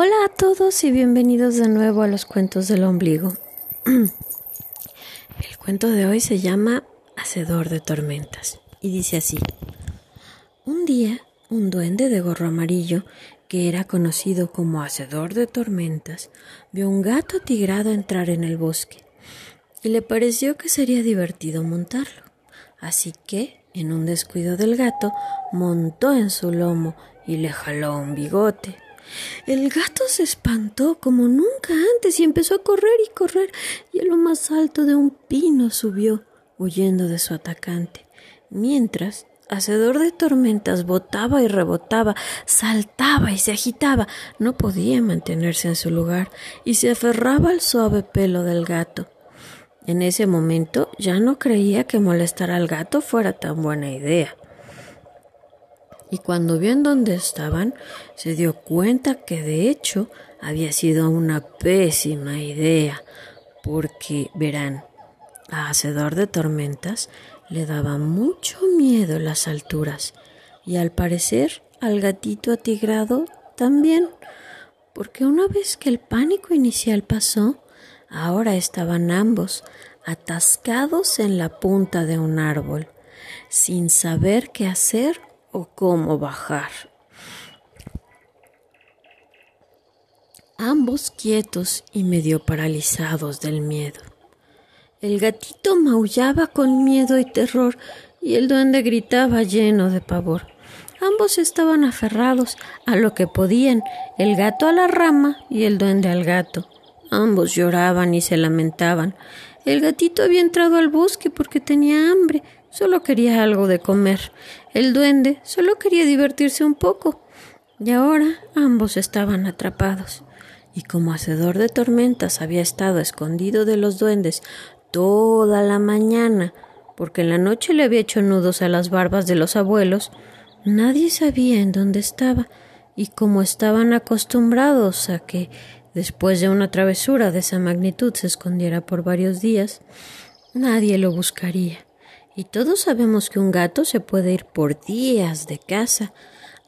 Hola a todos y bienvenidos de nuevo a los cuentos del ombligo. El cuento de hoy se llama Hacedor de Tormentas y dice así. Un día, un duende de gorro amarillo, que era conocido como Hacedor de Tormentas, vio un gato tigrado entrar en el bosque y le pareció que sería divertido montarlo. Así que, en un descuido del gato, montó en su lomo y le jaló un bigote. El gato se espantó como nunca antes y empezó a correr y correr y a lo más alto de un pino subió, huyendo de su atacante, mientras Hacedor de tormentas botaba y rebotaba, saltaba y se agitaba, no podía mantenerse en su lugar y se aferraba al suave pelo del gato. En ese momento ya no creía que molestar al gato fuera tan buena idea y cuando vio en dónde estaban, se dio cuenta que de hecho había sido una pésima idea, porque, verán, a Hacedor de Tormentas le daba mucho miedo las alturas, y al parecer al gatito atigrado también, porque una vez que el pánico inicial pasó, ahora estaban ambos atascados en la punta de un árbol, sin saber qué hacer o cómo bajar. Ambos quietos y medio paralizados del miedo. El gatito maullaba con miedo y terror y el duende gritaba lleno de pavor. Ambos estaban aferrados a lo que podían, el gato a la rama y el duende al gato. Ambos lloraban y se lamentaban. El gatito había entrado al bosque porque tenía hambre, solo quería algo de comer. El duende solo quería divertirse un poco. Y ahora ambos estaban atrapados. Y como hacedor de tormentas había estado escondido de los duendes toda la mañana, porque en la noche le había hecho nudos a las barbas de los abuelos, nadie sabía en dónde estaba, y como estaban acostumbrados a que después de una travesura de esa magnitud se escondiera por varios días, nadie lo buscaría. Y todos sabemos que un gato se puede ir por días de casa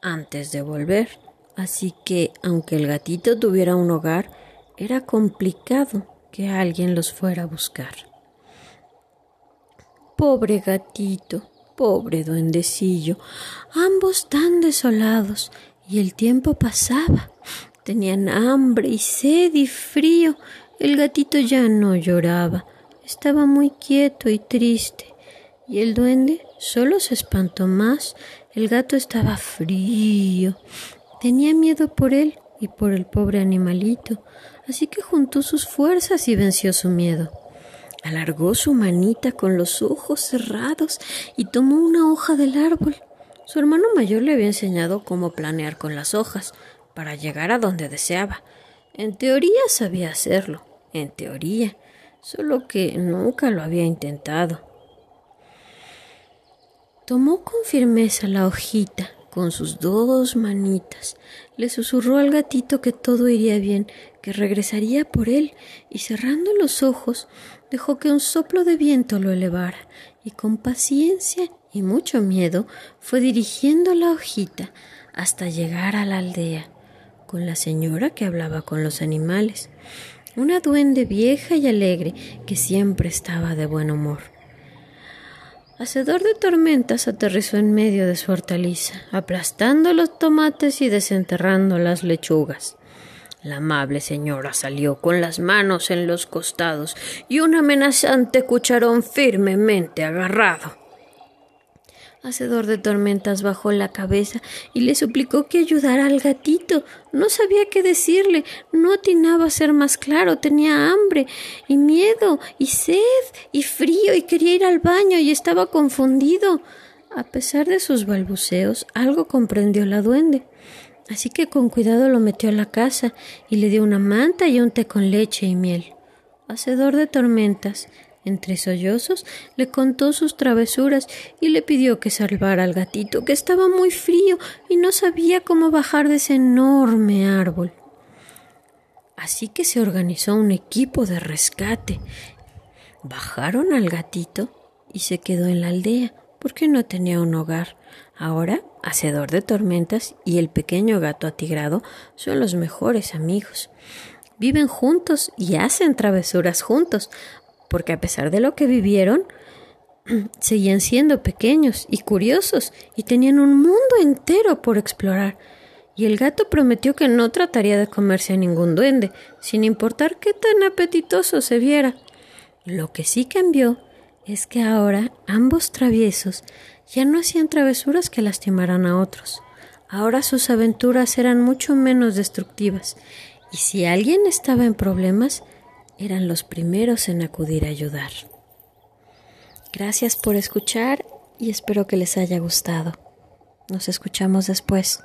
antes de volver. Así que, aunque el gatito tuviera un hogar, era complicado que alguien los fuera a buscar. Pobre gatito, pobre duendecillo, ambos tan desolados, y el tiempo pasaba. Tenían hambre y sed y frío. El gatito ya no lloraba, estaba muy quieto y triste. Y el duende solo se espantó más. El gato estaba frío. Tenía miedo por él y por el pobre animalito, así que juntó sus fuerzas y venció su miedo. Alargó su manita con los ojos cerrados y tomó una hoja del árbol. Su hermano mayor le había enseñado cómo planear con las hojas para llegar a donde deseaba. En teoría sabía hacerlo, en teoría, solo que nunca lo había intentado. Tomó con firmeza la hojita con sus dos manitas, le susurró al gatito que todo iría bien, que regresaría por él, y cerrando los ojos, dejó que un soplo de viento lo elevara, y con paciencia y mucho miedo fue dirigiendo la hojita hasta llegar a la aldea, con la señora que hablaba con los animales, una duende vieja y alegre que siempre estaba de buen humor. Hacedor de tormentas aterrizó en medio de su hortaliza, aplastando los tomates y desenterrando las lechugas. La amable señora salió con las manos en los costados y un amenazante cucharón firmemente agarrado. Hacedor de tormentas bajó la cabeza y le suplicó que ayudara al gatito. No sabía qué decirle, no atinaba a ser más claro, tenía hambre y miedo y sed y frío y quería ir al baño y estaba confundido. A pesar de sus balbuceos, algo comprendió la duende. Así que con cuidado lo metió a la casa y le dio una manta y un té con leche y miel. Hacedor de tormentas, entre sollozos le contó sus travesuras y le pidió que salvara al gatito, que estaba muy frío y no sabía cómo bajar de ese enorme árbol. Así que se organizó un equipo de rescate. Bajaron al gatito y se quedó en la aldea porque no tenía un hogar. Ahora hacedor de tormentas, y el pequeño gato atigrado son los mejores amigos. Viven juntos y hacen travesuras juntos, porque a pesar de lo que vivieron, seguían siendo pequeños y curiosos y tenían un mundo entero por explorar. Y el gato prometió que no trataría de comerse a ningún duende, sin importar qué tan apetitoso se viera. Lo que sí cambió es que ahora ambos traviesos ya no hacían travesuras que lastimaran a otros. Ahora sus aventuras eran mucho menos destructivas, y si alguien estaba en problemas, eran los primeros en acudir a ayudar. Gracias por escuchar y espero que les haya gustado. Nos escuchamos después.